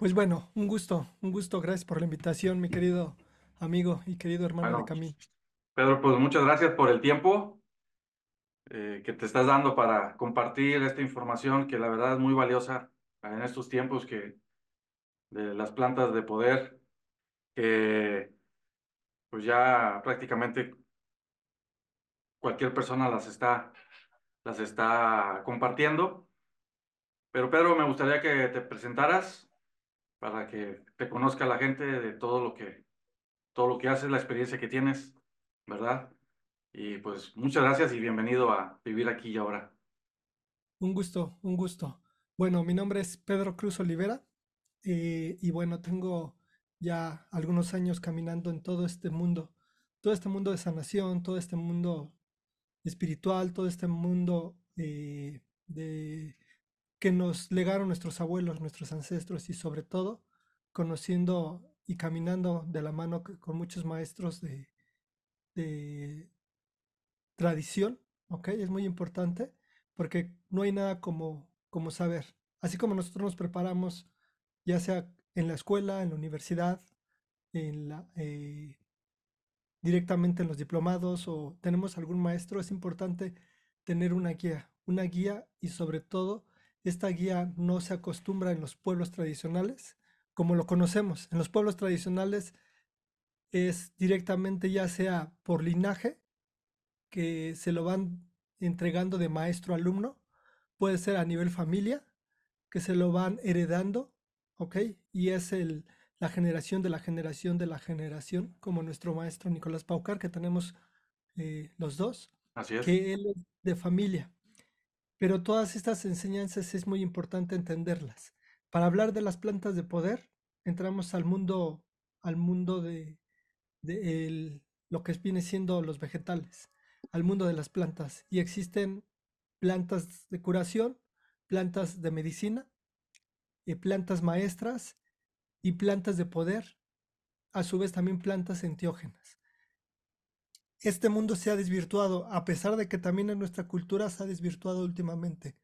Pues bueno, un gusto, un gusto. Gracias por la invitación, mi querido amigo y querido hermano de camino. Pedro, pues muchas gracias por el tiempo eh, que te estás dando para compartir esta información que la verdad es muy valiosa en estos tiempos que de las plantas de poder que pues ya prácticamente cualquier persona las está las está compartiendo. Pero Pedro, me gustaría que te presentaras para que te conozca la gente de todo lo que todo lo que haces, la experiencia que tienes, ¿verdad? Y pues muchas gracias y bienvenido a Vivir aquí y ahora. Un gusto, un gusto. Bueno, mi nombre es Pedro Cruz Olivera eh, y bueno, tengo ya algunos años caminando en todo este mundo, todo este mundo de sanación, todo este mundo espiritual, todo este mundo eh, de que nos legaron nuestros abuelos, nuestros ancestros y sobre todo conociendo y caminando de la mano con muchos maestros de, de tradición, ¿ok? Es muy importante porque no hay nada como, como saber. Así como nosotros nos preparamos, ya sea en la escuela, en la universidad, en la, eh, directamente en los diplomados o tenemos algún maestro, es importante tener una guía, una guía y sobre todo esta guía no se acostumbra en los pueblos tradicionales como lo conocemos. En los pueblos tradicionales es directamente ya sea por linaje, que se lo van entregando de maestro a alumno, puede ser a nivel familia, que se lo van heredando, ¿ok? Y es el, la generación de la generación de la generación, como nuestro maestro Nicolás Paucar, que tenemos eh, los dos, Así es. que él es de familia. Pero todas estas enseñanzas es muy importante entenderlas. Para hablar de las plantas de poder, entramos al mundo, al mundo de, lo que viene siendo los vegetales, al mundo de las plantas. Y existen plantas de curación, plantas de medicina, eh, plantas maestras y plantas de poder, a su vez también plantas enteógenas. Este mundo se ha desvirtuado, a pesar de que también en nuestra cultura se ha desvirtuado últimamente.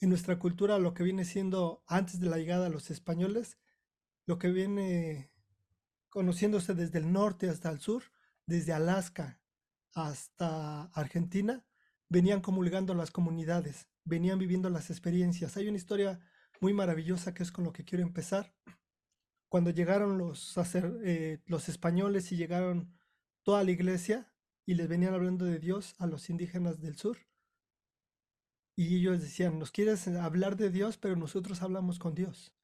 En nuestra cultura, lo que viene siendo antes de la llegada de los españoles, lo que viene conociéndose desde el norte hasta el sur, desde Alaska hasta Argentina, venían comulgando las comunidades, venían viviendo las experiencias. Hay una historia muy maravillosa que es con lo que quiero empezar. Cuando llegaron los, eh, los españoles y llegaron toda la iglesia y les venían hablando de Dios a los indígenas del sur, y ellos decían, nos quieres hablar de Dios, pero nosotros hablamos con Dios.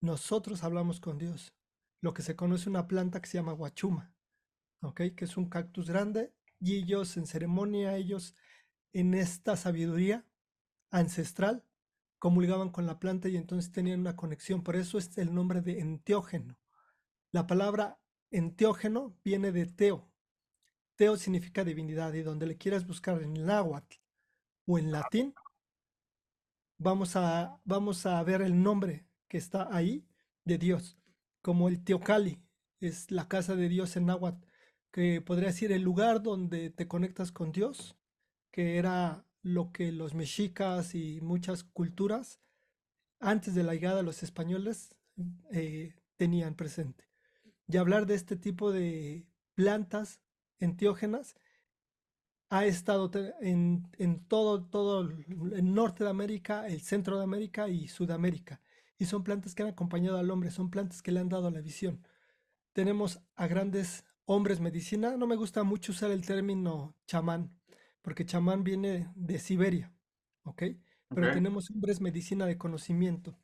Nosotros hablamos con Dios. Lo que se conoce una planta que se llama guachuma, ¿ok? Que es un cactus grande y ellos en ceremonia, ellos en esta sabiduría ancestral comulgaban con la planta y entonces tenían una conexión. Por eso es el nombre de enteógeno. La palabra enteógeno viene de teo. Teo significa divinidad y donde le quieras buscar en náhuatl o en latín, vamos a, vamos a ver el nombre que está ahí de Dios, como el Teocali, es la casa de Dios en náhuatl, que podría decir el lugar donde te conectas con Dios, que era lo que los mexicas y muchas culturas antes de la llegada de los españoles eh, tenían presente. Y hablar de este tipo de plantas enteógenas ha estado en, en todo, todo el norte de América, el centro de América y Sudamérica. Y son plantas que han acompañado al hombre, son plantas que le han dado la visión. Tenemos a grandes hombres medicina. No me gusta mucho usar el término chamán, porque chamán viene de Siberia, ¿ok? Pero tenemos hombres medicina de conocimiento.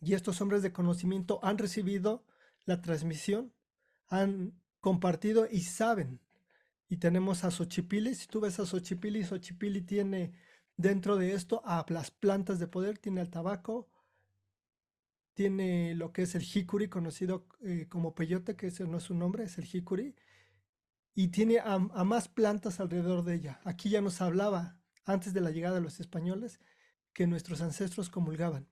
Y estos hombres de conocimiento han recibido la transmisión, han compartido y saben. Y tenemos a Xochipilli. Si tú ves a Xochipilli, Xochipilli tiene dentro de esto a las plantas de poder, tiene el tabaco, tiene lo que es el jicuri, conocido eh, como peyote, que ese no es su nombre, es el jicuri, y tiene a, a más plantas alrededor de ella. Aquí ya nos hablaba, antes de la llegada de los españoles, que nuestros ancestros comulgaban.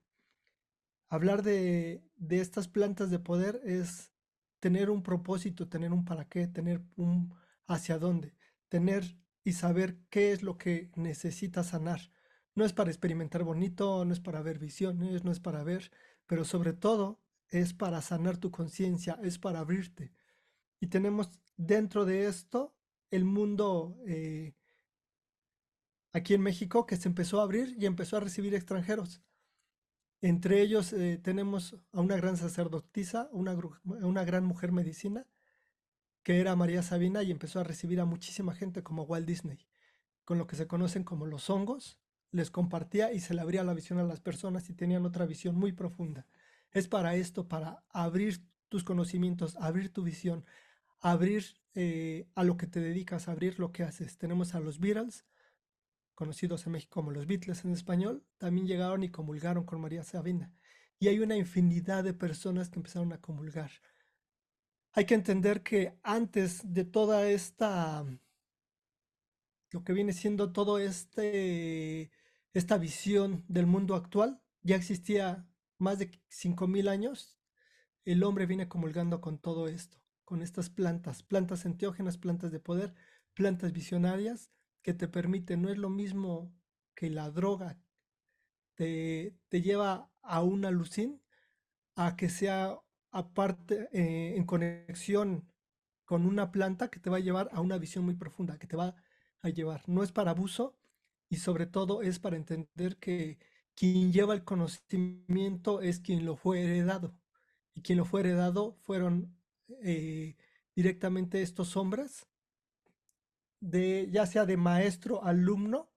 Hablar de, de estas plantas de poder es tener un propósito, tener un para qué, tener un hacia dónde, tener y saber qué es lo que necesita sanar. No es para experimentar bonito, no es para ver visiones, no es para ver, pero sobre todo es para sanar tu conciencia, es para abrirte. Y tenemos dentro de esto el mundo eh, aquí en México que se empezó a abrir y empezó a recibir extranjeros. Entre ellos eh, tenemos a una gran sacerdotisa, una, una gran mujer medicina, que era María Sabina y empezó a recibir a muchísima gente como Walt Disney, con lo que se conocen como los hongos, les compartía y se le abría la visión a las personas y tenían otra visión muy profunda. Es para esto, para abrir tus conocimientos, abrir tu visión, abrir eh, a lo que te dedicas, abrir lo que haces. Tenemos a los Beatles, conocidos en México como los Beatles en español, también llegaron y comulgaron con María Sabina. Y hay una infinidad de personas que empezaron a comulgar. Hay que entender que antes de toda esta, lo que viene siendo todo este, esta visión del mundo actual, ya existía más de 5.000 años, el hombre viene comulgando con todo esto, con estas plantas, plantas enteógenas, plantas de poder, plantas visionarias, que te permite, no es lo mismo que la droga te, te lleva a un alucín, a que sea aparte eh, en conexión con una planta que te va a llevar a una visión muy profunda, que te va a llevar. No es para abuso y sobre todo es para entender que quien lleva el conocimiento es quien lo fue heredado. Y quien lo fue heredado fueron eh, directamente estos hombres de ya sea de maestro, alumno,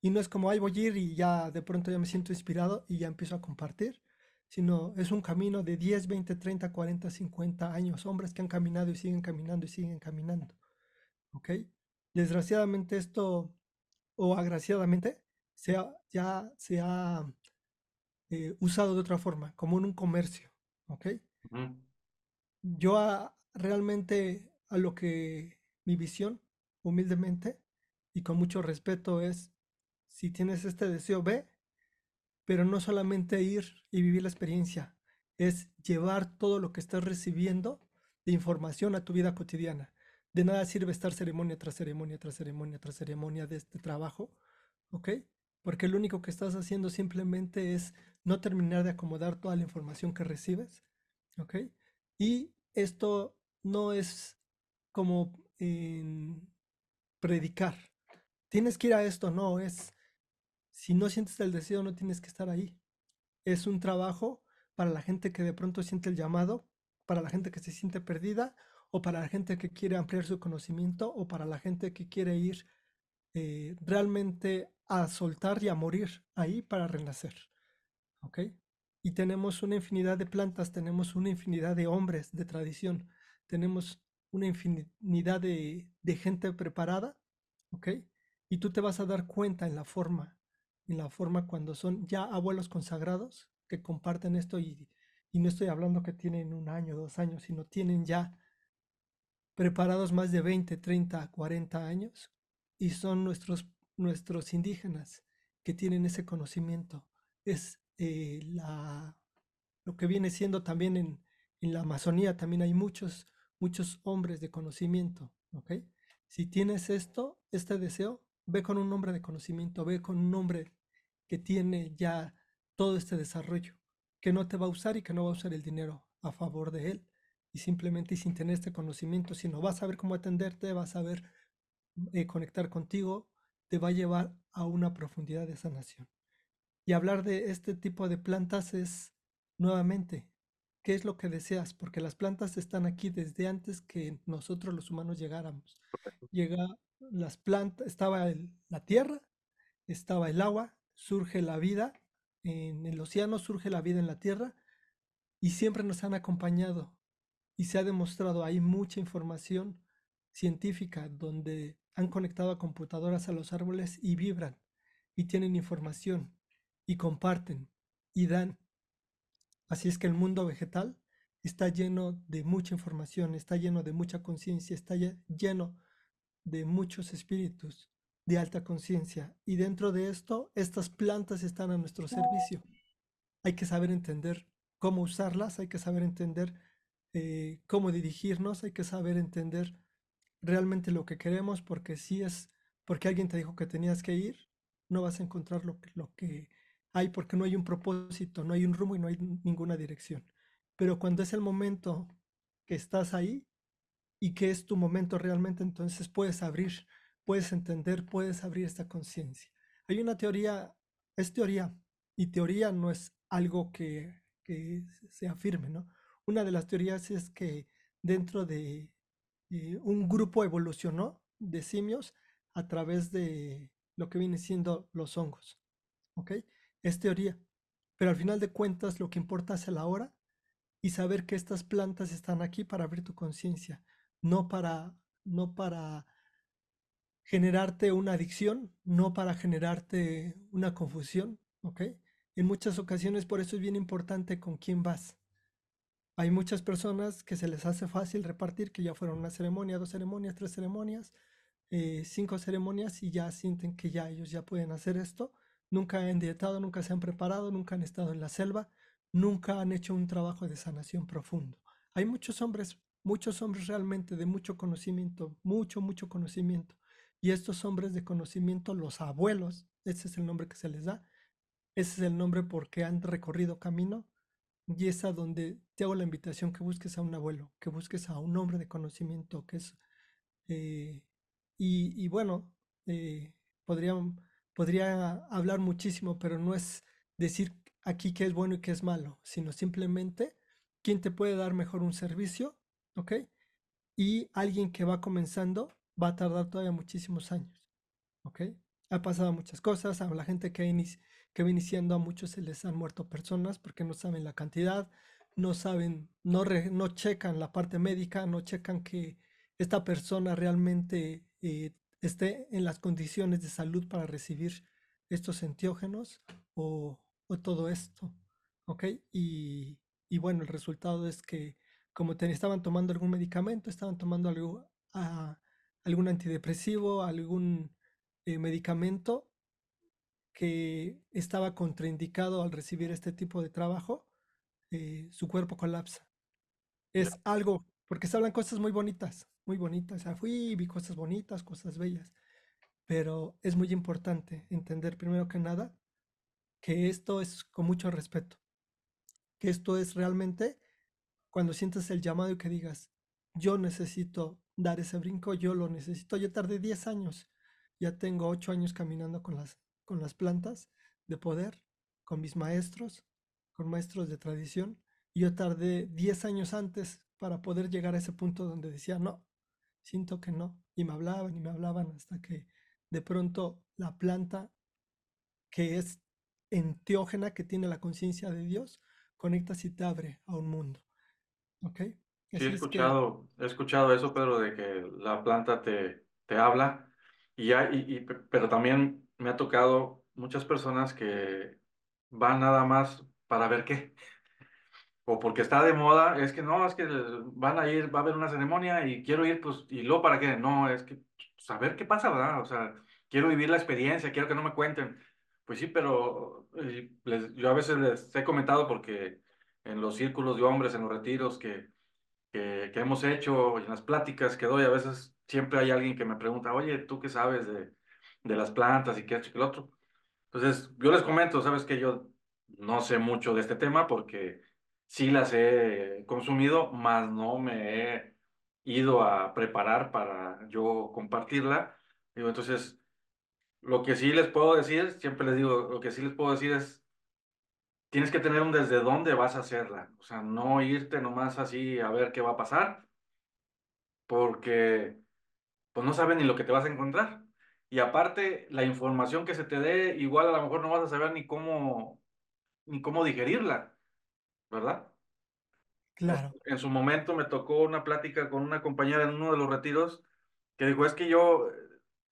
y no es como, ay, voy a ir y ya de pronto ya me siento inspirado y ya empiezo a compartir, sino es un camino de 10, 20, 30, 40, 50 años, hombres que han caminado y siguen caminando y siguen caminando. ¿Ok? Desgraciadamente esto, o agraciadamente, se ya se ha eh, usado de otra forma, como en un comercio. ¿Ok? Yo realmente a lo que mi visión humildemente y con mucho respeto es, si tienes este deseo, ve, pero no solamente ir y vivir la experiencia, es llevar todo lo que estás recibiendo de información a tu vida cotidiana. De nada sirve estar ceremonia tras ceremonia, tras ceremonia, tras ceremonia de este trabajo, ¿ok? Porque lo único que estás haciendo simplemente es no terminar de acomodar toda la información que recibes, ¿ok? Y esto no es como predicar. Tienes que ir a esto, no, es, si no sientes el deseo, no tienes que estar ahí. Es un trabajo para la gente que de pronto siente el llamado, para la gente que se siente perdida, o para la gente que quiere ampliar su conocimiento, o para la gente que quiere ir eh, realmente a soltar y a morir ahí para renacer. ¿Ok? Y tenemos una infinidad de plantas, tenemos una infinidad de hombres de tradición, tenemos una infinidad de, gente preparada, ¿ok? Y tú te vas a dar cuenta en la forma, en la forma cuando son ya abuelos consagrados que comparten esto y, y no estoy hablando que tienen un año, dos años, sino tienen ya preparados más de 20, 30, 40 años y son nuestros, nuestros indígenas que tienen ese conocimiento. Es eh, la, lo que viene siendo también en, en la Amazonía, también hay muchos muchos hombres de conocimiento, ¿ok? Si tienes esto, este deseo, ve con un hombre de conocimiento, ve con un hombre que tiene ya todo este desarrollo, que no te va a usar y que no va a usar el dinero a favor de él, y simplemente sin tener este conocimiento, sino vas a saber cómo atenderte, vas a saber eh, conectar contigo, te va a llevar a una profundidad de sanación. Y hablar de este tipo de plantas es nuevamente qué es lo que deseas, porque las plantas están aquí desde antes que nosotros los humanos llegáramos. Llega las plantas, estaba la tierra, estaba el agua, surge la vida, en el océano surge la vida en la tierra y siempre nos han acompañado y se ha demostrado, hay mucha información científica donde han conectado a computadoras a los árboles y vibran y tienen información y comparten y dan. Así es que el mundo vegetal está lleno de mucha información, está lleno de mucha conciencia, está lleno de muchos espíritus de alta conciencia. Y dentro de esto, estas plantas están a nuestro servicio. Hay que saber entender cómo usarlas, hay que saber entender eh, cómo dirigirnos, hay que saber entender realmente lo que queremos, porque si es porque alguien te dijo que tenías que ir, no vas a encontrar lo, lo que hay porque no hay un propósito, no hay un rumbo y no hay ninguna dirección. pero cuando es el momento que estás ahí y que es tu momento realmente, entonces puedes abrir, puedes entender, puedes abrir esta conciencia. Hay una teoría, es teoría, y teoría no es algo que, que se afirme, ¿no? Una de las teorías es que dentro de eh, un grupo evolucionó de simios a través de lo que viene siendo los hongos. ¿Ok? Es teoría. Pero al final de cuentas lo que importa es la hora y saber que estas plantas están aquí para abrir tu conciencia, no para, no para generarte una adicción, no para generarte una confusión, ¿ok? En muchas ocasiones por eso es bien importante con quién vas. Hay muchas personas que se les hace fácil repartir, que ya fueron una ceremonia, dos ceremonias, tres ceremonias, eh, cinco ceremonias y ya sienten que ya ellos ya pueden hacer esto. Nunca han dietado, nunca se han preparado, nunca han estado en la selva, nunca han hecho un trabajo de sanación profundo. Hay muchos hombres, muchos hombres realmente de mucho conocimiento, mucho, mucho conocimiento. Y estos hombres de conocimiento, los abuelos, ese es el nombre que se les da, ese es el nombre porque han recorrido camino y es a donde te hago la invitación que busques a un abuelo, que busques a un hombre de conocimiento, que es... Eh, y, bueno, eh, podría, podría hablar muchísimo, pero no es decir aquí qué es bueno y qué es malo, sino simplemente quién te puede dar mejor un servicio, ¿ok? Y alguien que va comenzando va a tardar todavía muchísimos años, ¿ok? Ha pasado muchas cosas, a la gente que, que va iniciando a muchos se les han muerto personas porque no saben la cantidad, no saben, no, no checan la parte médica, no checan que esta persona realmente eh, esté en las condiciones de salud para recibir estos enteógenos o, todo esto, ¿ok? Y, bueno, el resultado es que como te, estaban tomando algún medicamento, estaban tomando algo, ah, algún antidepresivo, algún eh, medicamento que estaba contraindicado al recibir este tipo de trabajo, eh, su cuerpo colapsa. Es algo, porque se hablan cosas muy bonitas, muy bonitas. O sea, fui vi cosas bonitas, cosas bellas. Pero es muy importante entender primero que nada que esto es con mucho respeto. Que esto es realmente cuando sientes el llamado y que digas, yo necesito dar ese brinco, yo lo necesito. Yo tardé 10 años, ya tengo 8 años caminando con las con las plantas de poder, con mis maestros, con maestros de tradición. Yo tardé 10 años antes para poder llegar a ese punto donde decía, no, siento que no. Y me hablaban y me hablaban hasta que de pronto la planta que es enteógena, que tiene la conciencia de Dios, conecta y te abre a un mundo. ¿Ok? Sí, he escuchado, he escuchado eso, Pedro, de que la planta te, te habla, y ya, y, pero también me ha tocado muchas personas que van nada más para ver qué. O porque está de moda, es que no, es que van a ir, va a haber una ceremonia y quiero ir, pues, y luego para qué. No, es que saber qué pasa, ¿verdad? O sea, quiero vivir la experiencia, quiero que no me cuenten. Pues sí, pero yo a veces les he comentado porque en los círculos de hombres, en los retiros que, que, que hemos hecho, en las pláticas que doy, a veces siempre hay alguien que me pregunta, oye, ¿tú qué sabes de, de las plantas y qué esto y el otro. Entonces, yo les comento, sabes que yo no sé mucho de este tema porque sí las he consumido, más no me he ido a preparar para yo compartirla. Digo, entonces, lo que sí les puedo decir, siempre les digo, lo que sí les puedo decir es, tienes que tener un desde dónde vas a hacerla. O sea, no irte nomás así a ver qué va a pasar, porque pues no sabes ni lo que te vas a encontrar. Y aparte, la información que se te dé, igual a lo mejor no vas a saber ni cómo, ni cómo digerirla, ¿verdad? Claro. En su momento me tocó una plática con una compañera en uno de los retiros que dijo, es que yo,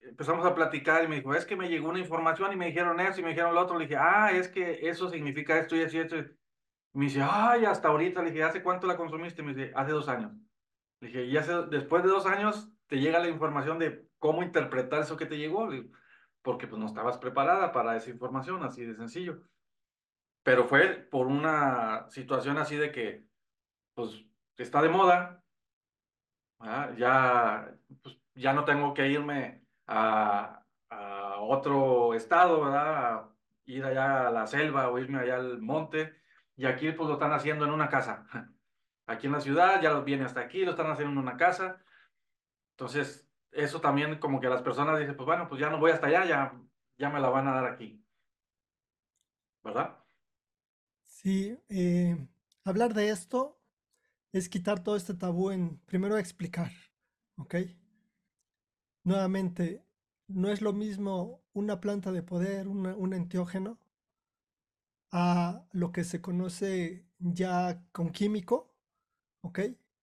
empezamos a platicar y me dijo, es que me llegó una información y me dijeron eso y me dijeron lo otro. Le dije, ah, es que eso significa esto y eso y esto. Me dice, ay, hasta ahorita. Le dije, ¿hace cuánto la consumiste? Me dice, hace dos años. Le dije, y hace, después de dos años te llega la información de cómo interpretar eso que te llegó, porque pues no estabas preparada para esa información, así de sencillo. Pero fue por una situación así de que, pues, está de moda, ya, pues, ya no tengo que irme a, otro estado, ¿verdad? ir allá a la selva o irme allá al monte, y aquí pues lo están haciendo en una casa. aquí en la ciudad, ya viene hasta aquí, lo están haciendo en una casa. Entonces, eso también como que las personas dicen, pues bueno, pues ya no voy hasta allá, ya, ya me la van a dar aquí. ¿Verdad? Sí, eh, hablar de esto es quitar todo este tabú en primero explicar, ¿ok? Nuevamente, no es lo mismo una planta de poder, un enteógeno, a lo que se conoce ya con químico, ¿ok?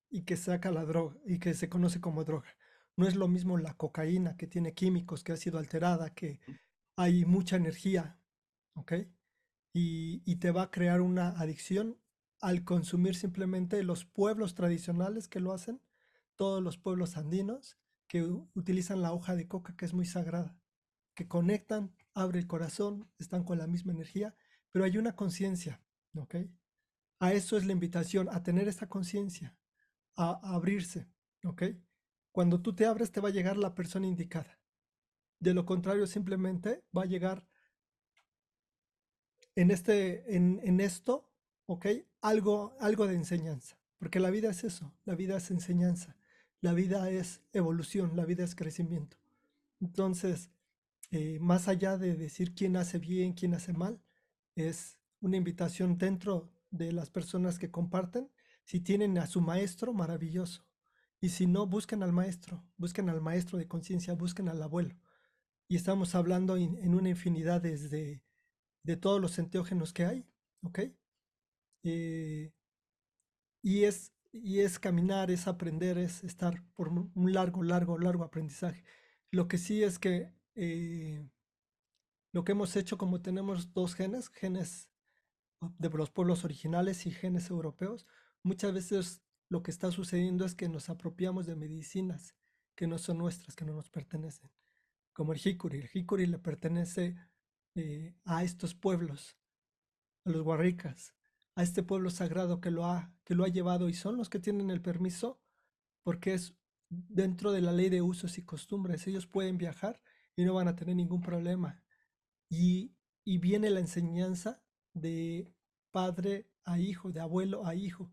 Y que saca la droga y que se conoce como droga. No es lo mismo la cocaína que tiene químicos, que ha sido alterada, que hay mucha energía, ¿ok? Y, y te va a crear una adicción al consumir simplemente los pueblos tradicionales que lo hacen, todos los pueblos andinos que utilizan la hoja de coca que es muy sagrada, que conectan, abre el corazón, están con la misma energía, pero hay una conciencia, ¿ok? A eso es la invitación, a tener esta conciencia, a, abrirse, ¿ok? Cuando tú te abres te va a llegar la persona indicada. De lo contrario, simplemente va a llegar en, este, en, en esto, ¿ok? Algo, algo de enseñanza, porque la vida es eso, la vida es enseñanza, la vida es evolución, la vida es crecimiento. Entonces, eh, más allá de decir quién hace bien, quién hace mal, es una invitación dentro de las personas que comparten. Si tienen a su maestro, maravilloso. Y si no, busquen al maestro, busquen al maestro de conciencia, busquen al abuelo. Y estamos hablando en, una infinidad de, de todos los enteógenos que hay, ¿ok? Eh, y, es, y es caminar, es aprender, es estar por un largo, largo, largo aprendizaje. Lo que sí es que eh, lo que hemos hecho como tenemos dos genes, genes de los pueblos originales y genes europeos, muchas veces lo que está sucediendo es que nos apropiamos de medicinas que no son nuestras, que no nos pertenecen, como el jicuri. El jicuri le pertenece eh, a estos pueblos, a los guarricas, a este pueblo sagrado que lo, ha, que lo ha llevado y son los que tienen el permiso porque es dentro de la ley de usos y costumbres. Ellos pueden viajar y no van a tener ningún problema. Y, viene la enseñanza de padre a hijo, de abuelo a hijo,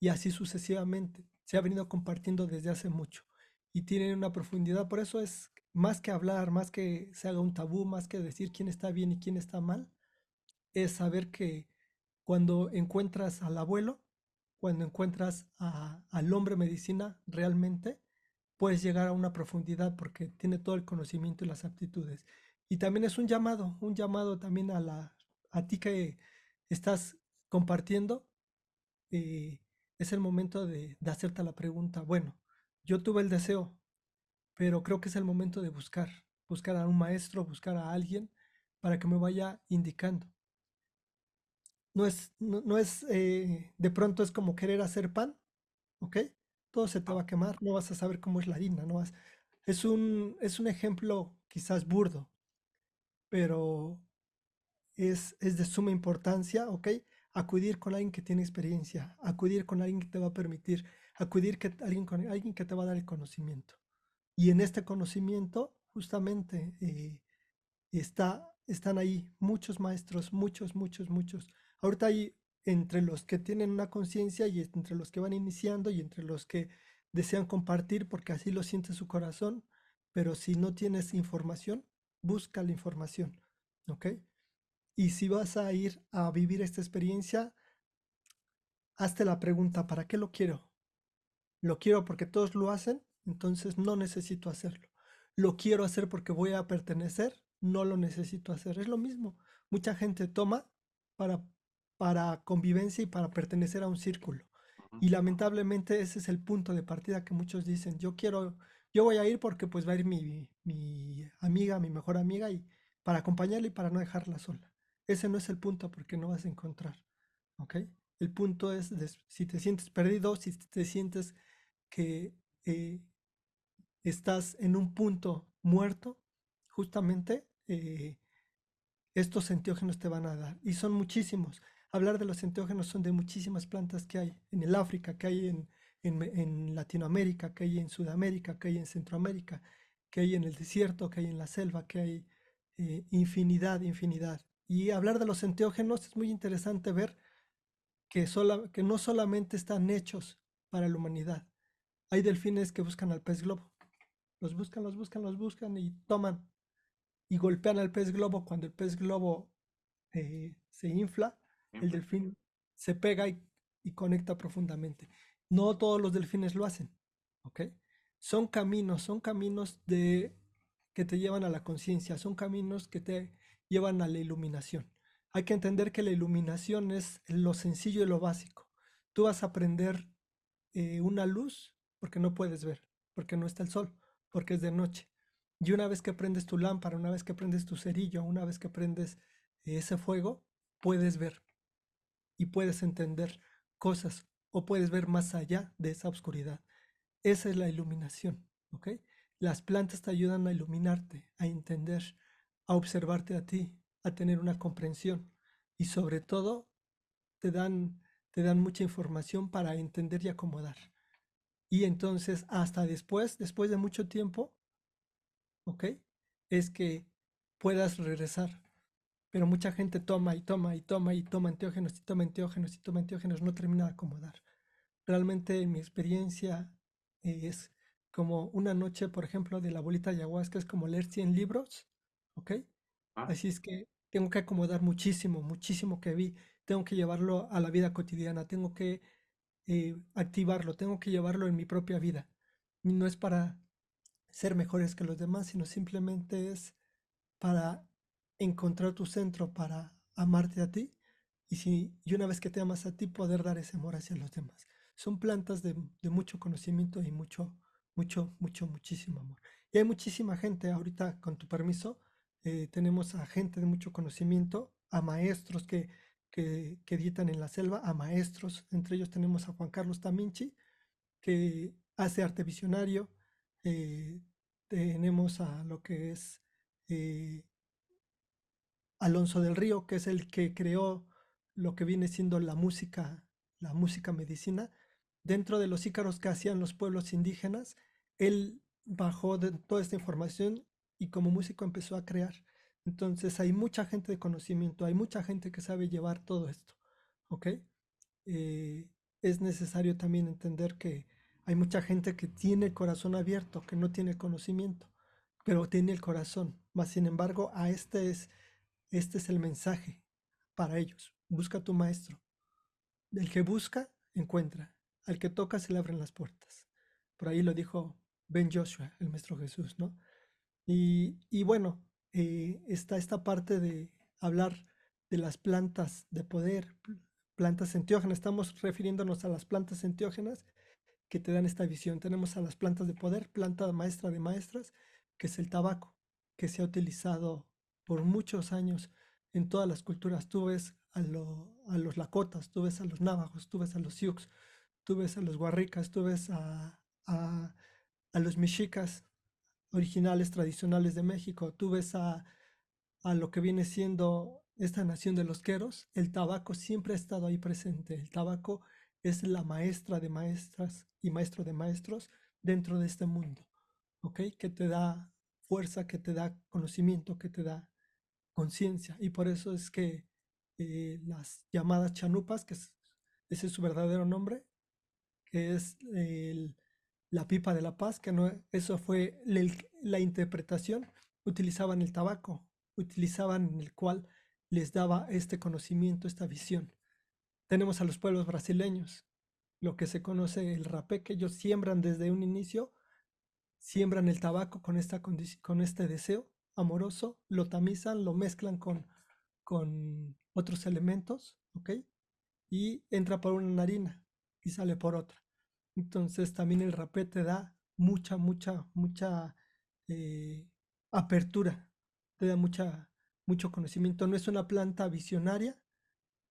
y así sucesivamente. Se ha venido compartiendo desde hace mucho y tienen una profundidad. Por eso es más que hablar, más que se haga un tabú, más que decir quién está bien y quién está mal, es saber que cuando encuentras al abuelo, cuando encuentras al hombre medicina realmente, puedes llegar a una profundidad porque tiene todo el conocimiento y las aptitudes. Y también es un llamado, un llamado también a, la, a ti que estás compartiendo. Eh, es el momento de, de hacerte la pregunta, bueno, yo tuve el deseo, pero creo que es el momento de buscar, buscar a un maestro, buscar a alguien para que me vaya indicando. No es, no, es, eh, de pronto es como querer hacer pan, ¿ok? Todo se te va a quemar, no vas a saber cómo es la harina, no vas. Es un, es un ejemplo quizás burdo, pero es, es de suma importancia, ¿ok? Acudir con alguien que tiene experiencia, acudir con alguien que te va a permitir, acudir que, alguien con alguien que te va a dar el conocimiento. Y en este conocimiento, justamente, eh, está, están ahí muchos maestros, muchos, muchos, muchos. Ahorita hay entre los que tienen una conciencia y entre los que van iniciando y entre los que desean compartir porque así lo siente su corazón, pero si no tienes información, busca la información, ¿ok? Y si vas a ir a vivir esta experiencia, hazte la pregunta, ¿para qué lo quiero? ¿Lo quiero porque todos lo hacen? Entonces no necesito hacerlo. ¿Lo quiero hacer porque voy a pertenecer? No lo necesito hacer. Es lo mismo. Mucha gente toma para, para convivencia y para pertenecer a un círculo. Y lamentablemente ese es el punto de partida que muchos dicen, yo quiero yo voy a ir porque pues va a ir mi, amiga, mi mejor amiga, y para acompañarla y para no dejarla sola. Ese no es el punto porque no vas a encontrar, ¿ok? El punto es si te sientes perdido, si te sientes que eh, estás en un punto muerto, justamente eh, estos enteógenos te van a dar. Y son muchísimos. Hablar de los enteógenos son de muchísimas plantas que hay en el África, que hay en, en, Latinoamérica, que hay en Sudamérica, que hay en Centroamérica, que hay en el desierto, que hay en la selva, que hay eh, infinidad, infinidad. Y hablar de los enteógenos es muy interesante ver que, sola, que no solamente están hechos para la humanidad. Hay delfines que buscan al pez globo. Los buscan, los buscan, los buscan y toman y golpean al pez globo. Cuando el pez globo eh, se infla, el delfín se pega y, y, conecta profundamente. No todos los delfines lo hacen, ¿ok? Son caminos, son caminos de, que te llevan a la conciencia, son caminos que te llevan a la iluminación. Hay que entender que la iluminación es lo sencillo y lo básico. Tú vas a aprender eh, una luz porque no puedes ver, porque no está el sol, porque es de noche. Y una vez que prendes tu lámpara, una vez que prendes tu cerillo, una vez que prendes ese fuego, puedes ver y puedes entender cosas o puedes ver más allá de esa oscuridad. Esa es la iluminación. Las plantas te ayudan a iluminarte, a entender, a observarte a ti, a tener una comprensión y sobre todo te dan, te dan mucha información para entender y acomodar. Y entonces hasta después, después de mucho tiempo. Es que puedas regresar. Pero mucha gente toma y toma y toma y toma enteógenos y toma enteógenos y toma enteógenos, no termina de acomodar. Realmente en mi experiencia es como una noche, por ejemplo, de la bolita de ayahuasca, es como leer 100 libros, ¿ok? Ah. Así es que tengo que acomodar muchísimo, muchísimo que vi, tengo que llevarlo a la vida cotidiana, tengo que eh, activarlo, tengo que llevarlo en mi propia vida. Y no es para ser mejores que los demás, sino simplemente es para encontrar tu centro, para amarte a ti. Y, si, y una vez que te amas a ti, poder dar ese amor hacia los demás. Son plantas de, mucho conocimiento y mucho, mucho, mucho, muchísimo amor. Y hay muchísima gente, ahorita con tu permiso, eh, tenemos a gente de mucho conocimiento, a maestros que, que, que, editan en la selva, a maestros, entre ellos tenemos a Juan Carlos Taminchi, que hace arte visionario, eh, tenemos a lo que es eh, Alonso del Río, que es el que creó lo que viene siendo la música, la música medicina, dentro de los ícaros que hacían los pueblos indígenas, él bajó toda esta información y como músico empezó a crear. Entonces hay mucha gente de conocimiento, hay mucha gente que sabe llevar todo esto, ¿ok? Eh, es necesario también entender que hay mucha gente que tiene el corazón abierto, que no tiene conocimiento, pero tiene el corazón. Más sin embargo, a este es, este es el mensaje para ellos. Busca tu maestro. El que busca, encuentra. Al que toca, se le abren las puertas. Por ahí lo dijo Ben Joshua, el maestro Jesús, ¿no? Y, bueno, eh, está esta parte de hablar de las plantas de poder, plantas enteógenas. Estamos refiriéndonos a las plantas enteógenas que te dan esta visión. Tenemos a las plantas de poder, planta maestra de maestras, que es el tabaco, que se ha utilizado por muchos años en todas las culturas. Tú ves a, los lakotas, tú ves a los navajos, tú ves a los sioux, tú ves a los guarricas, tú ves a, los mexicas, originales tradicionales de México. Tú ves a, a lo que viene siendo esta nación de los queros, el tabaco siempre ha estado ahí presente. El tabaco es la maestra de maestras y maestro de maestros dentro de este mundo, ¿ok? Que te da fuerza, que te da conocimiento, que te da conciencia. Y por eso es que eh, las llamadas chanupas, que es, ese es su verdadero nombre, que es la pipa de la paz, que no, eso fue la interpretación, utilizaban el tabaco, utilizaban el cual les daba este conocimiento, esta visión. Tenemos a los pueblos brasileños, lo que se conoce el rapé, que ellos siembran desde un inicio, siembran el tabaco con, esta con este deseo amoroso, lo tamizan, lo mezclan con, con otros elementos, ¿ok? Y entra por una narina y sale por otra. Entonces también el rapé te da mucha, mucha, mucha eh, apertura, te da mucha, mucho conocimiento. No es una planta visionaria,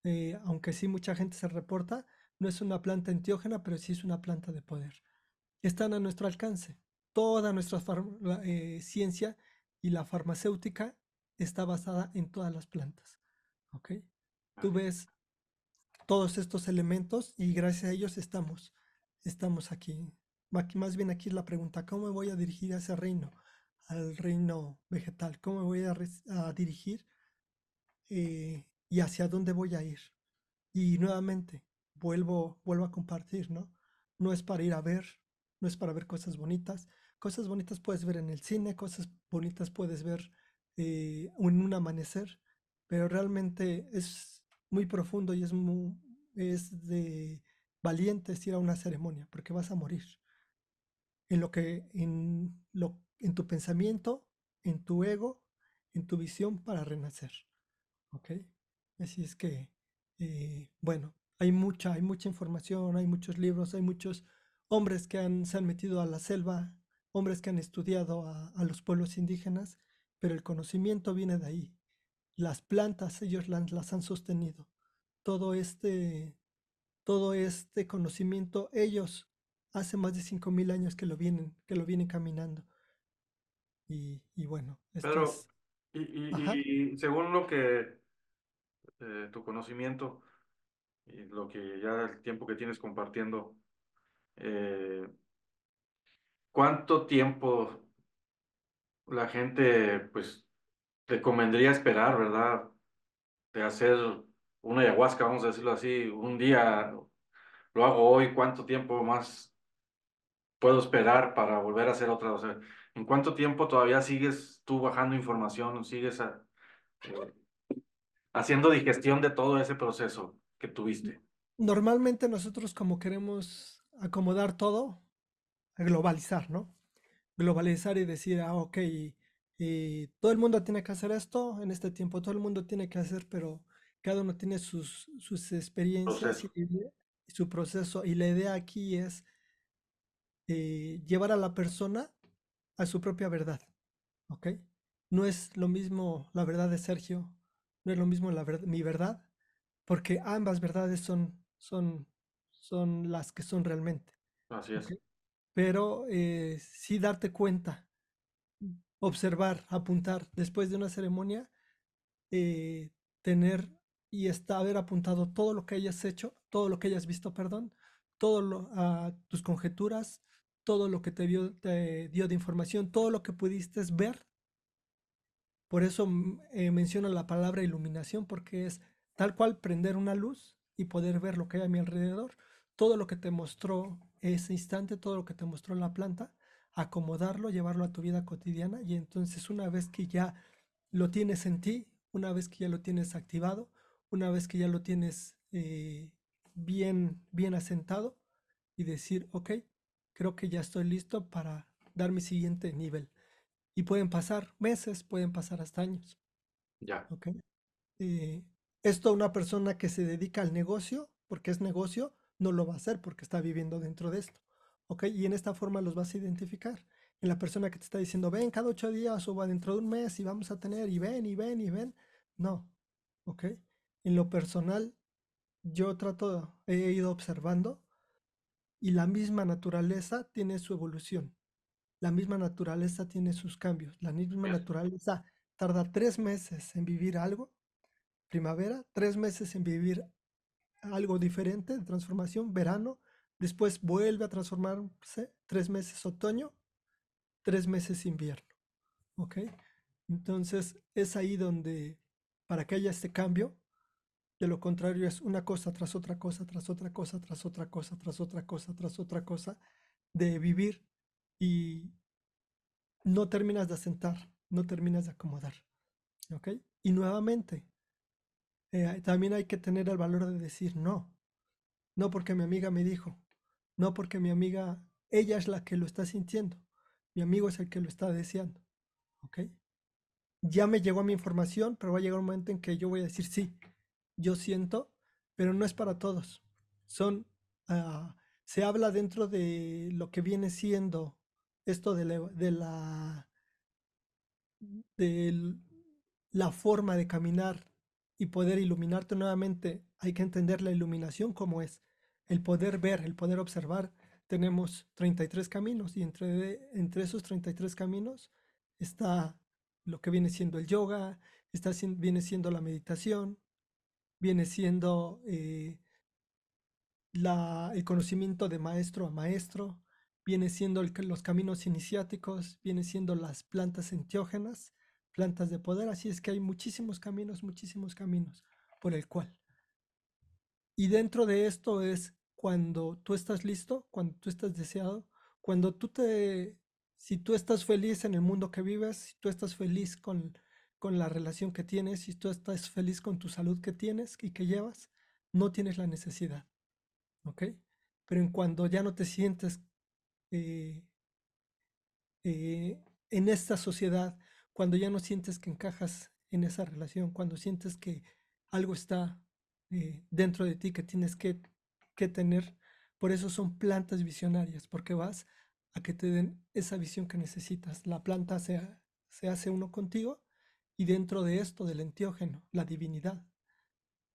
eh, aunque sí mucha gente se reporta, no es una planta entiógena, pero sí es una planta de poder. Están a nuestro alcance. Toda nuestra eh, ciencia y la farmacéutica está basada en todas las plantas. ¿Ok? Tú ves todos estos elementos y gracias a ellos estamos estamos aquí. Más bien aquí es la pregunta, ¿cómo me voy a dirigir a ese reino? Al reino vegetal. ¿Cómo me voy a, dirigir? Eh, ¿Y hacia dónde voy a ir? Y nuevamente, vuelvo, vuelvo a compartir, ¿no? No es para ir a ver, no es para ver cosas bonitas. Cosas bonitas puedes ver en el cine, cosas bonitas puedes ver eh, en un amanecer, pero realmente es muy profundo y es, muy, es de valientes ir a una ceremonia, porque vas a morir. En lo que, en lo, en tu pensamiento, en tu ego, en tu visión para renacer. ¿Ok? Así es que, eh, bueno, hay mucha, hay mucha información, hay muchos libros, hay muchos hombres que han, se han metido a la selva, hombres que han estudiado a, a los pueblos indígenas, pero el conocimiento viene de ahí. Las plantas ellos las, las han sostenido. Todo este, todo este conocimiento ellos hace más de 5000 años que lo vienen, que lo vienen caminando. Y, y bueno, esto Pedro, es, y, y- y según lo que eh, tu conocimiento y lo que ya el tiempo que tienes compartiendo, eh, ¿cuánto tiempo la gente pues te convendría esperar, verdad? De hacer una ayahuasca, vamos a decirlo así, un día lo hago hoy, ¿cuánto tiempo más puedo esperar para volver a hacer otra? O sea, ¿en cuánto tiempo todavía sigues tú bajando información, sigues eh, haciendo digestión de todo ese proceso que tuviste? normalmente nosotros como queremos acomodar todo, globalizar, ¿no? globalizar y decir, ah, ok, y todo el mundo tiene que hacer esto en este tiempo, todo el mundo tiene que hacer, pero cada uno tiene sus, sus experiencias y, y su proceso. Y la idea aquí es eh, llevar a la persona a su propia verdad, ¿ok? No es lo mismo la verdad de Sergio, no es lo mismo la ver- mi verdad, porque ambas verdades son, son, son las que son realmente, Así es. Pero eh, sí darte cuenta observar, apuntar después de una ceremonia, eh, tener y está, haber apuntado todo lo que hayas hecho, todo lo que hayas visto, perdón, todo ah, tus conjeturas, todo lo que te, vio- te dio de información, todo lo que pudiste ver. Por eso mm, eh, menciono la palabra iluminación, porque es tal cual prender una luz y poder ver lo que hay a mi alrededor. Todo lo que te mostró ese instante, todo lo que te mostró la planta, acomodarlo, llevarlo a tu vida cotidiana y entonces una vez que ya lo tienes en ti, una vez que ya lo tienes activado, una vez que ya lo tienes eh, bien, bien asentado y decir, ok, creo que ya estoy listo para dar mi siguiente nivel. Y pueden pasar meses, pueden pasar hasta años, Ya, ¿ok? Eh, esto una persona que se dedica al negocio, porque es negocio, no lo va a hacer porque está viviendo dentro de esto. ¿Ok? Y en esta forma los vas a identificar. En la persona que te está diciendo, ven cada ocho días o va dentro de un mes y vamos a tener, y ven, y ven, y ven. No. ¿Ok? En lo personal, yo trato, he ido observando y la misma naturaleza tiene su evolución. La misma naturaleza tiene sus cambios. La misma naturaleza tarda tres meses en vivir algo primavera, tres meses en vivir algo diferente de transformación, verano, después vuelve a transformarse, tres meses otoño, tres meses invierno, ¿ok? Entonces es ahí donde, para que haya este cambio, de lo contrario es una cosa tras otra cosa, tras otra cosa, tras otra cosa, tras otra cosa, tras otra cosa, de vivir y no terminas de asentar, no terminas de acomodar, ¿ok? Y nuevamente, eh, también hay que tener el valor de decir no, no porque mi amiga me dijo, no porque mi amiga, ella es la que lo está sintiendo, mi amigo es el que lo está deseando, ¿ok? Ya me llegó mi información, pero va a llegar un momento en que yo voy a decir sí, yo siento, pero no es para todos. Son, ah, se habla dentro de lo que viene siendo esto de la de la forma de caminar y poder iluminarte nuevamente, hay que entender la iluminación como es. El poder ver, el poder observar. Tenemos 33 caminos y entre, entre esos 33 caminos está lo que viene siendo el yoga, está, viene siendo la meditación, viene siendo eh, el conocimiento de maestro a maestro, viene siendo el, los caminos iniciáticos, viene siendo las plantas entiógenas, plantas de poder, así es que hay muchísimos caminos, muchísimos caminos por el cual. Y dentro de esto es cuando tú estás listo, cuando tú estás deseado, cuando tú te, si tú estás feliz en el mundo que vives, si tú estás feliz con, con la relación que tienes, si tú estás feliz con tu salud que tienes y que llevas, no tienes la necesidad, ¿ok? Pero en cuando ya no te sientes eh, eh, en esta sociedad, cuando ya no sientes que encajas en esa relación, cuando sientes que algo está eh, dentro de ti que tienes que, que tener. Por eso son plantas visionarias, porque vas a que te den esa visión que necesitas. La planta se, se hace uno contigo y dentro de esto, del entiógeno, la divinidad,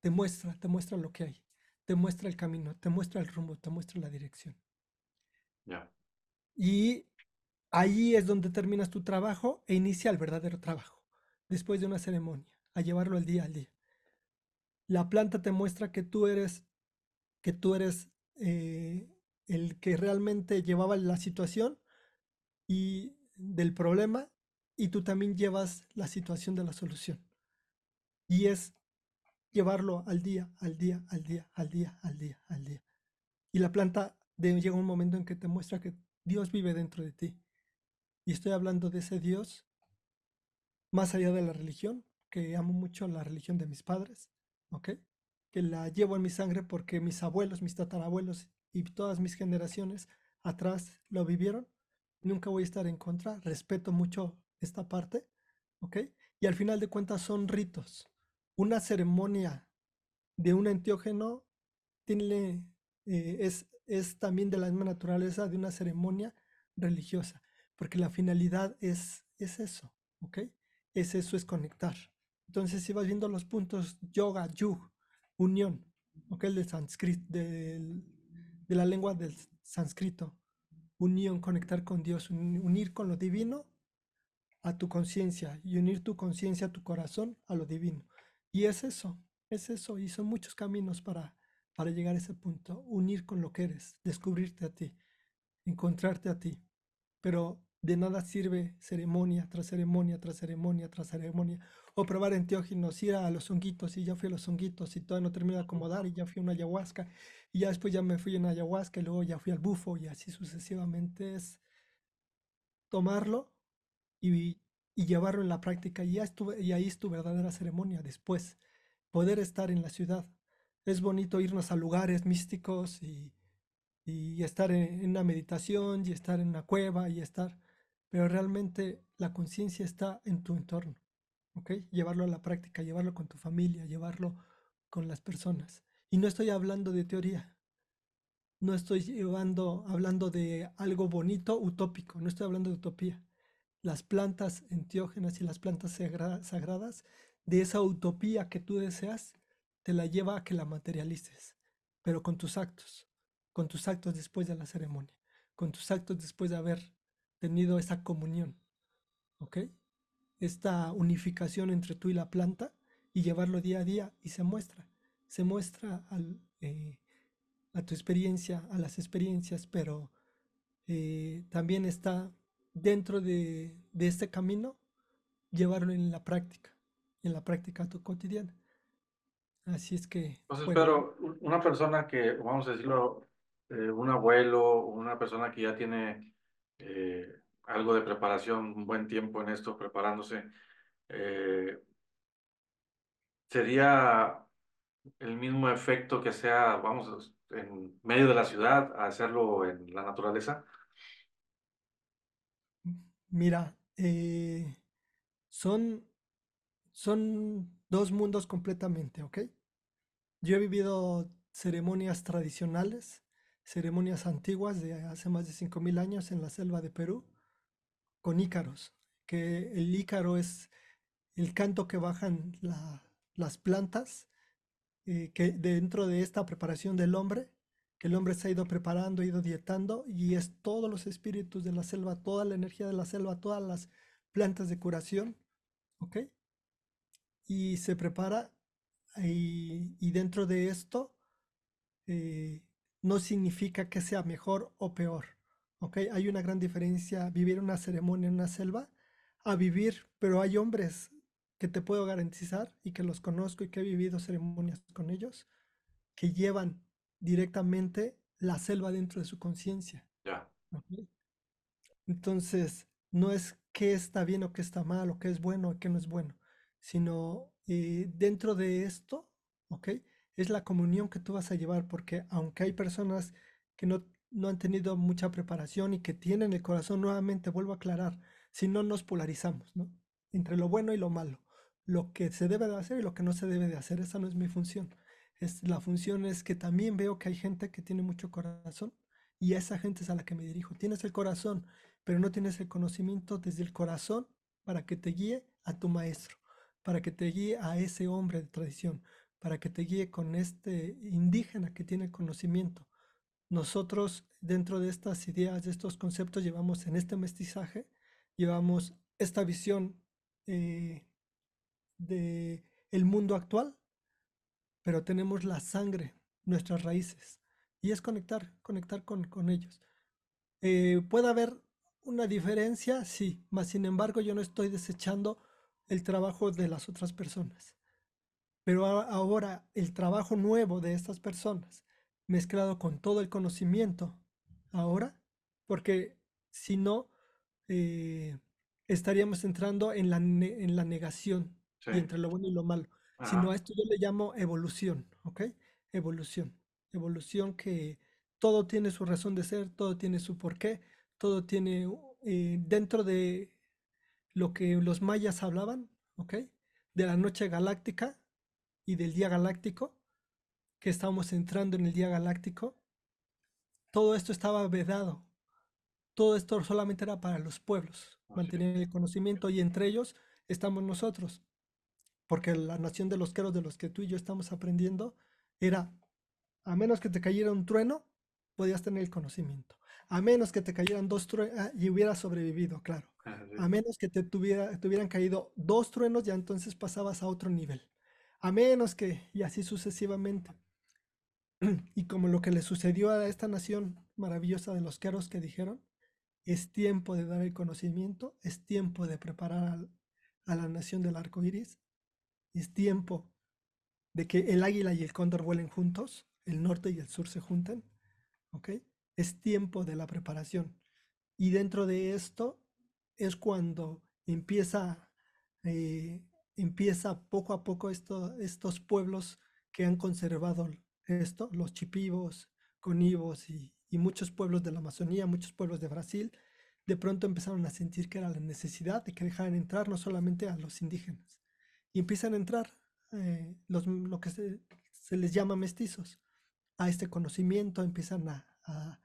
te muestra, te muestra lo que hay, te muestra el camino, te muestra el rumbo, te muestra la dirección. Y ahí es donde terminas tu trabajo e inicia el verdadero trabajo, después de una ceremonia, a llevarlo al día al día la planta te muestra que tú eres, que tú eres eh, el que realmente llevaba la situación y del problema y tú también llevas la situación de la solución. Y es llevarlo al día, al día, al día, al día, al día, al día. Y la planta de, llega un momento en que te muestra que Dios vive dentro de ti. Y estoy hablando de ese Dios más allá de la religión, que amo mucho la religión de mis padres, ¿ok? Que la llevo en mi sangre porque mis abuelos, mis tatarabuelos y todas mis generaciones atrás lo vivieron. Nunca voy a estar en contra, respeto mucho esta parte, ¿ok? Y al final de cuentas son ritos. Una ceremonia de un entiógeno tiene, eh, es, es también de la misma naturaleza de una ceremonia religiosa, porque la finalidad es, es eso, ¿ok? Es eso, es conectar. Entonces, si vas viendo los puntos yoga, yug, unión, ¿ok? El de sánscrito, de la lengua del sánscrito, unión, conectar con Dios, unir con lo divino a tu conciencia y unir tu conciencia, tu corazón a lo divino. Y es eso, es eso, y son muchos caminos para, para llegar a ese punto, unir con lo que eres, descubrirte a ti, encontrarte a ti. Pero de nada sirve ceremonia tras ceremonia, tras ceremonia, tras ceremonia, o probar enteógenos, ir a los honguitos, y ya fui a los honguitos, y todavía no termino de acomodar, y ya fui a una ayahuasca, y ya después ya me fui a una ayahuasca, y luego ya fui al bufo, y así sucesivamente es tomarlo y, y llevarlo en la práctica, y, ya estuve, y ahí es tu verdadera ceremonia después, poder estar en la ciudad. Es bonito irnos a lugares místicos y, y estar en, en una meditación, y estar en una cueva, y estar pero realmente la conciencia está en tu entorno, ¿ok? Llevarlo a la práctica, llevarlo con tu familia, llevarlo con las personas. Y no estoy hablando de teoría, no estoy llevando, hablando de algo bonito, utópico, no estoy hablando de utopía. Las plantas entiógenas y las plantas sagradas, de esa utopía que tú deseas, te la lleva a que la materialices, pero con tus actos, con tus actos después de la ceremonia, con tus actos después de haber tenido esa comunión, ¿ok? Esta unificación entre tú y la planta y llevarlo día a día y se muestra, se muestra al, eh, a tu experiencia, a las experiencias, pero eh, también está dentro de, de, este camino llevarlo en la práctica, en la práctica tu cotidiana. Así es que... Entonces, pero una persona que, vamos a decirlo, eh, un abuelo, una persona que ya tiene eh, algo de preparación, un buen tiempo en esto, preparándose. Eh, sería el mismo efecto que sea, vamos, en medio de la ciudad, a hacerlo en la naturaleza. Mira, eh, son, son dos mundos completamente, ¿ok? Yo he vivido ceremonias tradicionales ceremonias antiguas de hace más de 5.000 años en la selva de Perú con ícaros, que el ícaro es el canto que bajan las plantas, eh, que dentro de esta preparación del hombre, que el hombre se ha ido preparando, ha ido dietando, y es todos los espíritus de la selva, toda la energía de la selva, todas las plantas de curación, ¿ok? Y se prepara, y, y dentro de esto, eh, no significa que sea mejor o peor. ¿ok? Hay una gran diferencia vivir una ceremonia en una selva a vivir, pero hay hombres que te puedo garantizar y que los conozco y que he vivido ceremonias con ellos, que llevan directamente la selva dentro de su conciencia. ¿ok? Entonces, no es qué está bien o qué está mal, o qué es bueno o qué no es bueno, sino eh, dentro de esto, ¿ok? Es la comunión que tú vas a llevar, porque aunque hay personas que no, no han tenido mucha preparación y que tienen el corazón, nuevamente vuelvo a aclarar, si no nos polarizamos, ¿no? Entre lo bueno y lo malo, lo que se debe de hacer y lo que no se debe de hacer, esa no es mi función. Es, la función es que también veo que hay gente que tiene mucho corazón y esa gente es a la que me dirijo. Tienes el corazón, pero no tienes el conocimiento desde el corazón para que te guíe a tu maestro, para que te guíe a ese hombre de tradición, para que te guíe con este indígena que tiene conocimiento. Nosotros dentro de estas ideas, de estos conceptos, llevamos en este mestizaje, llevamos esta visión eh, de el mundo actual, pero tenemos la sangre, nuestras raíces, y es conectar, conectar con, con ellos. Eh, puede haber una diferencia, sí, mas sin embargo yo no estoy desechando el trabajo de las otras personas. Pero ahora el trabajo nuevo de estas personas, mezclado con todo el conocimiento, ahora, porque si no, eh, estaríamos entrando en la, en la negación entre lo bueno y lo malo. Si no, a esto yo le llamo evolución, ¿ok? Evolución. Evolución que todo tiene su razón de ser, todo tiene su porqué, todo tiene eh, dentro de lo que los mayas hablaban, ¿ok? De la noche galáctica y del día galáctico, que estamos entrando en el día galáctico, todo esto estaba vedado. Todo esto solamente era para los pueblos, mantener el conocimiento y entre ellos estamos nosotros. Porque la nación de los queros de los que tú y yo estamos aprendiendo era, a menos que te cayera un trueno, podías tener el conocimiento. A menos que te cayeran dos truenos ah, y hubieras sobrevivido, claro. A menos que te, tuviera, te hubieran caído dos truenos, ya entonces pasabas a otro nivel. A menos que, y así sucesivamente. Y como lo que le sucedió a esta nación maravillosa de los queros que dijeron, es tiempo de dar el conocimiento, es tiempo de preparar a la nación del arco iris, es tiempo de que el águila y el cóndor vuelen juntos, el norte y el sur se junten, ¿ok? es tiempo de la preparación. Y dentro de esto es cuando empieza, eh, empieza poco a poco esto, estos pueblos que han conservado esto, los chipivos, conivos y, y muchos pueblos de la Amazonía, muchos pueblos de Brasil, de pronto empezaron a sentir que era la necesidad de que dejaran entrar no solamente a los indígenas, y empiezan a entrar eh, los, lo que se, se, les llama mestizos a este conocimiento, empiezan a, a,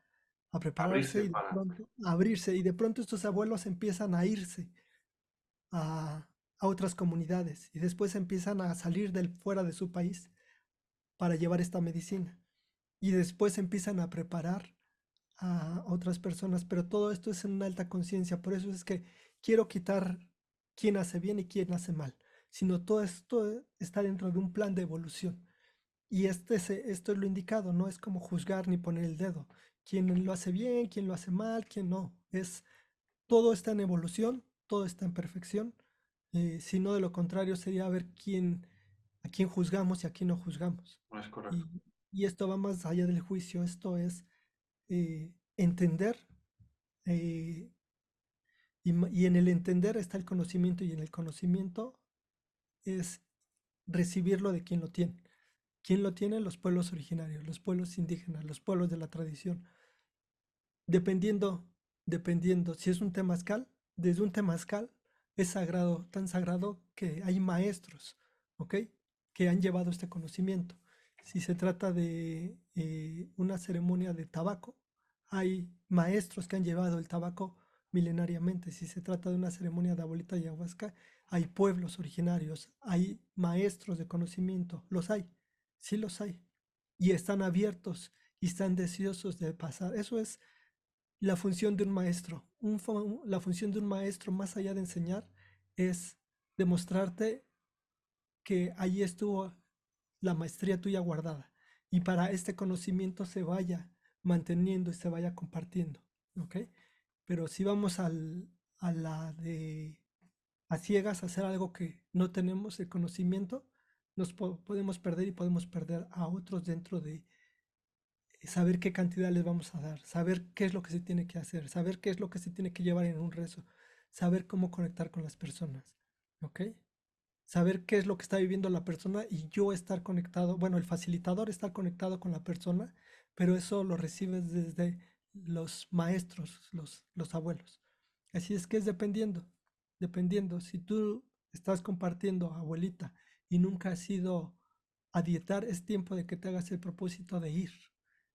a prepararse y de pronto, a abrirse. Y de pronto estos abuelos empiezan a irse a, a, otras comunidades y después empiezan a salir del fuera de su país para llevar esta medicina. Y después empiezan a preparar a otras personas, pero todo esto es en una alta conciencia. Por eso es que quiero quitar quién hace bien y quién hace mal, sino todo esto está dentro de un plan de evolución. Y este, esto es lo indicado, no es como juzgar ni poner el dedo, quién lo hace bien, quién lo hace mal, quién no. Es todo está en evolución, todo está en perfección. Eh, si no, de lo contrario, sería ver quién, a quién juzgamos y a quién no juzgamos. Es correcto. Y, esto va más allá del juicio, esto es eh, entender. Eh, y, y en el entender está el conocimiento y en el conocimiento es recibirlo de quien lo tiene. ¿Quién lo tiene? Los pueblos originarios, los pueblos indígenas, los pueblos de la tradición dependiendo, dependiendo, si es un temazcal, desde un temazcal es sagrado, tan sagrado que hay maestros, ¿ok? Que han llevado este conocimiento. Si se trata de eh, una ceremonia de tabaco, hay maestros que han llevado el tabaco milenariamente. Si se trata de una ceremonia de abuelita y ayahuasca, hay pueblos originarios, hay maestros de conocimiento, los hay, sí los hay, y están abiertos y están deseosos de pasar. Eso es la función de un maestro. la función de un maestro, más allá de enseñar, es demostrarte que ahí estuvo la maestría tuya guardada y para este conocimiento se vaya manteniendo y se vaya compartiendo. ¿Ok? Pero si vamos al, a la de a ciegas hacer algo que no tenemos el conocimiento, nos podemos perder y podemos perder a otros dentro de saber qué cantidad les vamos a dar, saber qué es lo que se tiene que hacer, saber qué es lo que se tiene que llevar en un rezo, saber cómo conectar con las personas, ¿ok? Saber qué es lo que está viviendo la persona y yo estar conectado, bueno, el facilitador estar conectado con la persona, pero eso lo recibes desde los maestros, los, los abuelos. Así es que es dependiendo, dependiendo. Si tú estás compartiendo, abuelita, y nunca has ido a dietar, es tiempo de que te hagas el propósito de ir,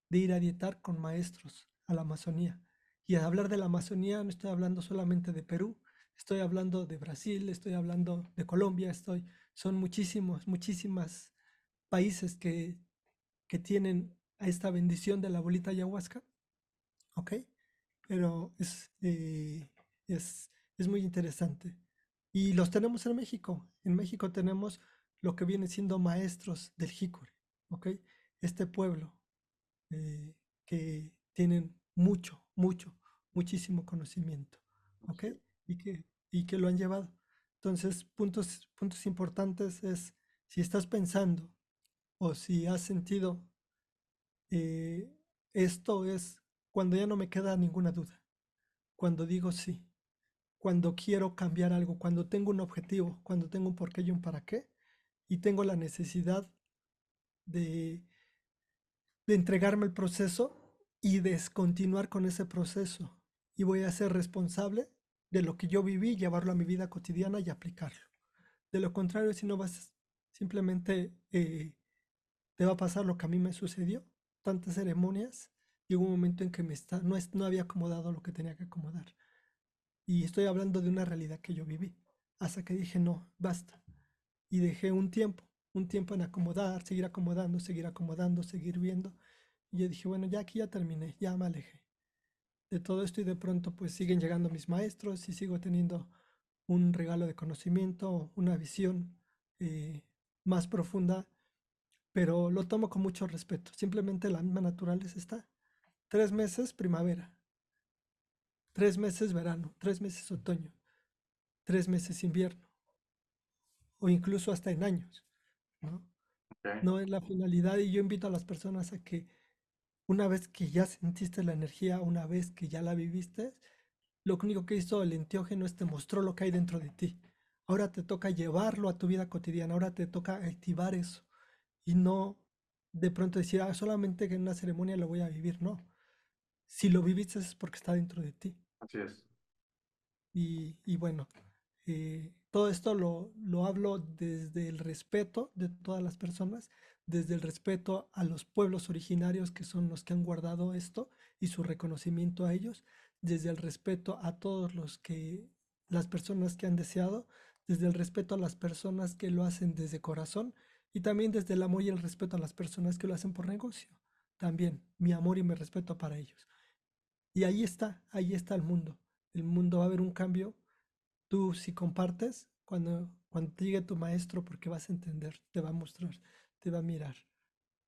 de ir a dietar con maestros a la Amazonía. Y al hablar de la Amazonía no estoy hablando solamente de Perú, estoy hablando de Brasil, estoy hablando de Colombia, estoy, son muchísimos, muchísimas países que, que tienen esta bendición de la bolita ayahuasca, ¿ok? Pero es, eh, es, es muy interesante. Y los tenemos en México. En México tenemos lo que viene siendo maestros del Jícore, ¿ok? Este pueblo eh, que tienen mucho, mucho, muchísimo conocimiento, ¿ok? Y que, y que lo han llevado. Entonces, puntos, puntos importantes es si estás pensando o si has sentido eh, esto es cuando ya no me queda ninguna duda, cuando digo sí, cuando quiero cambiar algo, cuando tengo un objetivo, cuando tengo un porqué y un para qué, y tengo la necesidad de, de entregarme el proceso y descontinuar con ese proceso. Y voy a ser responsable de lo que yo viví, llevarlo a mi vida cotidiana y aplicarlo. De lo contrario, si no vas, simplemente eh, te va a pasar lo que a mí me sucedió, tantas ceremonias, llegó un momento en que me está, no, es, no había acomodado lo que tenía que acomodar. Y estoy hablando de una realidad que yo viví, hasta que dije, no, basta. Y dejé un tiempo, un tiempo en acomodar, seguir acomodando, seguir acomodando, seguir viendo. Y yo dije, bueno, ya aquí ya terminé, ya me alejé de todo esto y de pronto pues siguen llegando mis maestros y sigo teniendo un regalo de conocimiento, una visión eh, más profunda, pero lo tomo con mucho respeto. Simplemente la misma naturaleza está. Tres meses primavera, tres meses verano, tres meses otoño, tres meses invierno, o incluso hasta en años. ¿No? no es la finalidad y yo invito a las personas a que una vez que ya sentiste la energía, una vez que ya la viviste, lo único que hizo el enteógeno es te mostró lo que hay dentro de ti. Ahora te toca llevarlo a tu vida cotidiana, ahora te toca activar eso y no de pronto decir, ah, solamente que en una ceremonia lo voy a vivir, no. Si lo viviste es porque está dentro de ti. Así es. Y, y bueno, eh, todo esto lo, lo hablo desde el respeto de todas las personas, desde el respeto a los pueblos originarios que son los que han guardado esto y su reconocimiento a ellos, desde el respeto a todos los que, las personas que han deseado, desde el respeto a las personas que lo hacen desde corazón y también desde el amor y el respeto a las personas que lo hacen por negocio. También mi amor y mi respeto para ellos. Y ahí está, ahí está el mundo. El mundo va a haber un cambio. Tú si compartes, cuando, cuando te llegue tu maestro, porque vas a entender, te va a mostrar te va a mirar.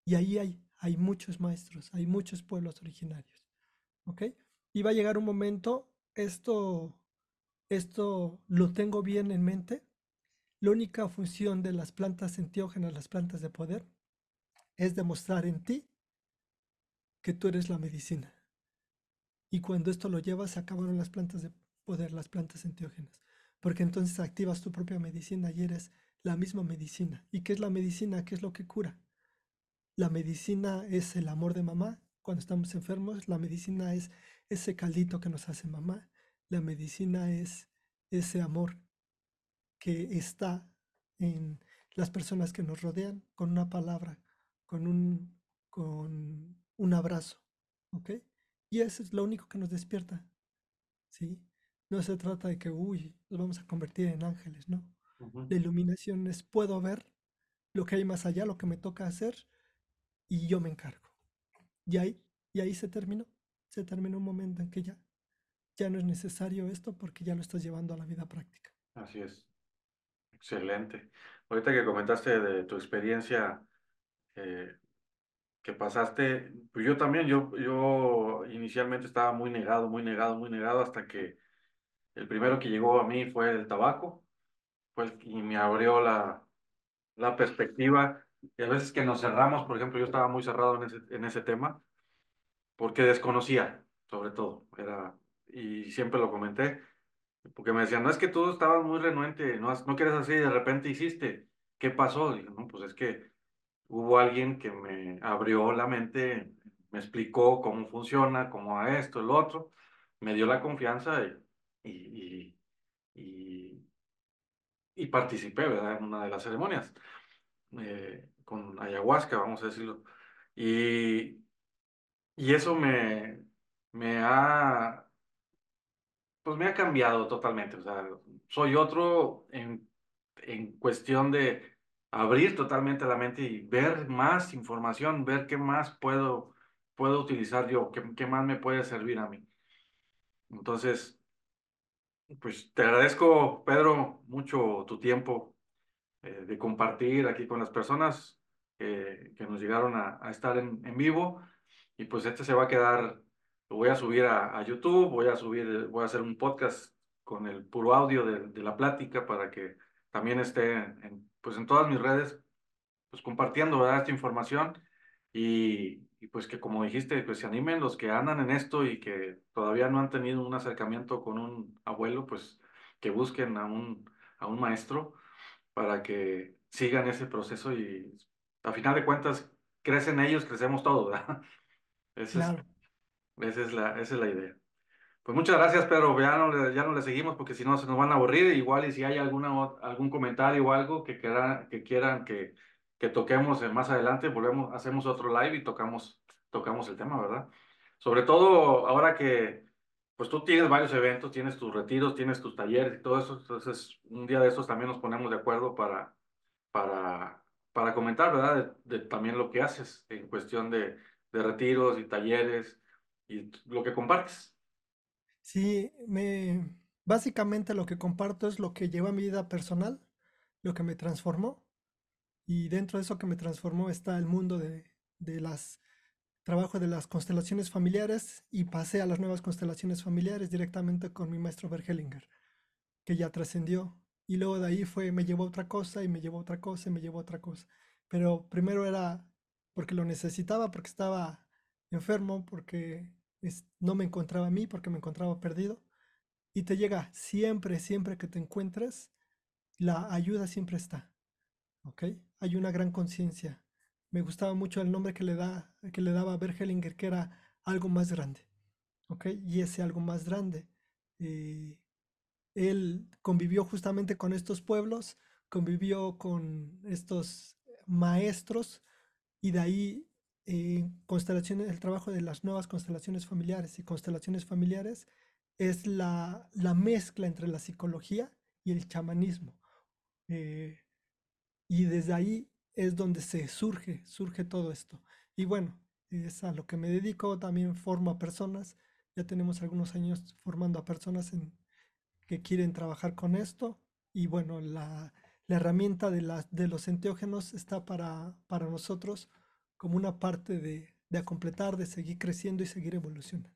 Y ahí hay, hay muchos maestros, hay muchos pueblos originarios. ¿Ok? Y va a llegar un momento, esto, esto lo tengo bien en mente. La única función de las plantas entiógenas, las plantas de poder, es demostrar en ti que tú eres la medicina. Y cuando esto lo llevas, acabaron las plantas de poder, las plantas entiógenas. Porque entonces activas tu propia medicina y eres la misma medicina. ¿Y qué es la medicina? ¿Qué es lo que cura? La medicina es el amor de mamá cuando estamos enfermos. La medicina es ese caldito que nos hace mamá. La medicina es ese amor que está en las personas que nos rodean con una palabra, con un, con un abrazo. ¿Ok? Y eso es lo único que nos despierta. ¿Sí? No se trata de que, uy, nos vamos a convertir en ángeles, no de iluminación es puedo ver lo que hay más allá, lo que me toca hacer y yo me encargo. Y ahí, y ahí se terminó. Se terminó un momento en que ya, ya no es necesario esto porque ya lo estás llevando a la vida práctica. Así es. Excelente. Ahorita que comentaste de tu experiencia eh, que pasaste, pues yo también, yo, yo inicialmente estaba muy negado, muy negado, muy negado hasta que el primero que llegó a mí fue el tabaco y me abrió la, la perspectiva. Y a veces que nos cerramos, por ejemplo, yo estaba muy cerrado en ese, en ese tema, porque desconocía, sobre todo. Era, y siempre lo comenté, porque me decían, no es que tú estabas muy renuente, no, no quieres así, de repente hiciste. ¿Qué pasó? No, pues es que hubo alguien que me abrió la mente, me explicó cómo funciona, cómo a esto, el otro, me dio la confianza y, y, y, y participé, ¿verdad? En una de las ceremonias, eh, con ayahuasca, vamos a decirlo. Y, y eso me, me ha, pues me ha cambiado totalmente. O sea, soy otro en, en cuestión de abrir totalmente la mente y ver más información, ver qué más puedo, puedo utilizar yo, qué, qué más me puede servir a mí. Entonces, pues te agradezco, Pedro, mucho tu tiempo eh, de compartir aquí con las personas que nos llegaron a, estar en, vivo. Y pues este se va a quedar, lo voy a subir a, YouTube, voy a subir, voy a hacer un podcast con el puro audio de, la plática para que también esté en, pues en todas mis redes, pues compartiendo esta información y, y, pues que como dijiste, pues se animen los que andan en esto y que todavía no han tenido un acercamiento con un abuelo, pues que busquen a un, a un maestro para que sigan ese proceso y a final de cuentas crecen ellos, crecemos todos, ¿verdad? Esa, claro. es, esa, es la, esa es la idea. Pues muchas gracias, Pedro. Ya no, le, ya no le seguimos porque si no se nos van a aburrir. Igual y si hay alguna, algún comentario o algo que, quieran que, quieran que, que toquemos más adelante, volvemos, hacemos otro live y tocamos, tocamos el tema, ¿verdad? Sobre todo ahora que pues tú tienes varios eventos, tienes tus retiros, tienes tus talleres y todo eso. Entonces, un día de estos también nos ponemos de acuerdo para, para, para comentar, ¿verdad? De, de también lo que haces en cuestión de, de retiros y talleres y lo que compartes. Sí, me básicamente lo que comparto es lo que lleva a mi vida personal, lo que me transformó. Y dentro de eso que me transformó está el mundo de, de las trabajo de las constelaciones familiares y pasé a las nuevas constelaciones familiares directamente con mi maestro Bergelinger, que ya trascendió. Y luego de ahí fue, me llevó otra cosa y me llevó otra cosa y me llevó otra cosa. Pero primero era porque lo necesitaba, porque estaba enfermo, porque no me encontraba a mí porque me encontraba perdido. Y te llega siempre, siempre que te encuentres, la ayuda siempre está. ¿Ok? Hay una gran conciencia. Me gustaba mucho el nombre que le, da, que le daba Bergelinger, que era algo más grande. ¿Ok? Y ese algo más grande. Eh, él convivió justamente con estos pueblos, convivió con estos maestros y de ahí eh, constelaciones, el trabajo de las nuevas constelaciones familiares y constelaciones familiares es la, la mezcla entre la psicología y el chamanismo. Eh, y desde ahí es donde se surge, surge todo esto. Y bueno, es a lo que me dedico, también formo a personas, ya tenemos algunos años formando a personas que quieren trabajar con esto. Y bueno, la, la herramienta de, la, de los enteógenos está para, para nosotros como una parte de, de completar, de seguir creciendo y seguir evolucionando.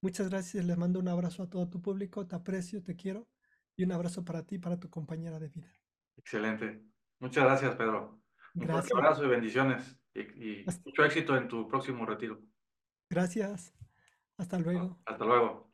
Muchas gracias, les mando un abrazo a todo tu público, te aprecio, te quiero y un abrazo para ti, para tu compañera de vida. Excelente. Muchas gracias, Pedro. Un gracias. fuerte abrazo y bendiciones y, y mucho éxito en tu próximo retiro. Gracias. Hasta luego. Hasta luego.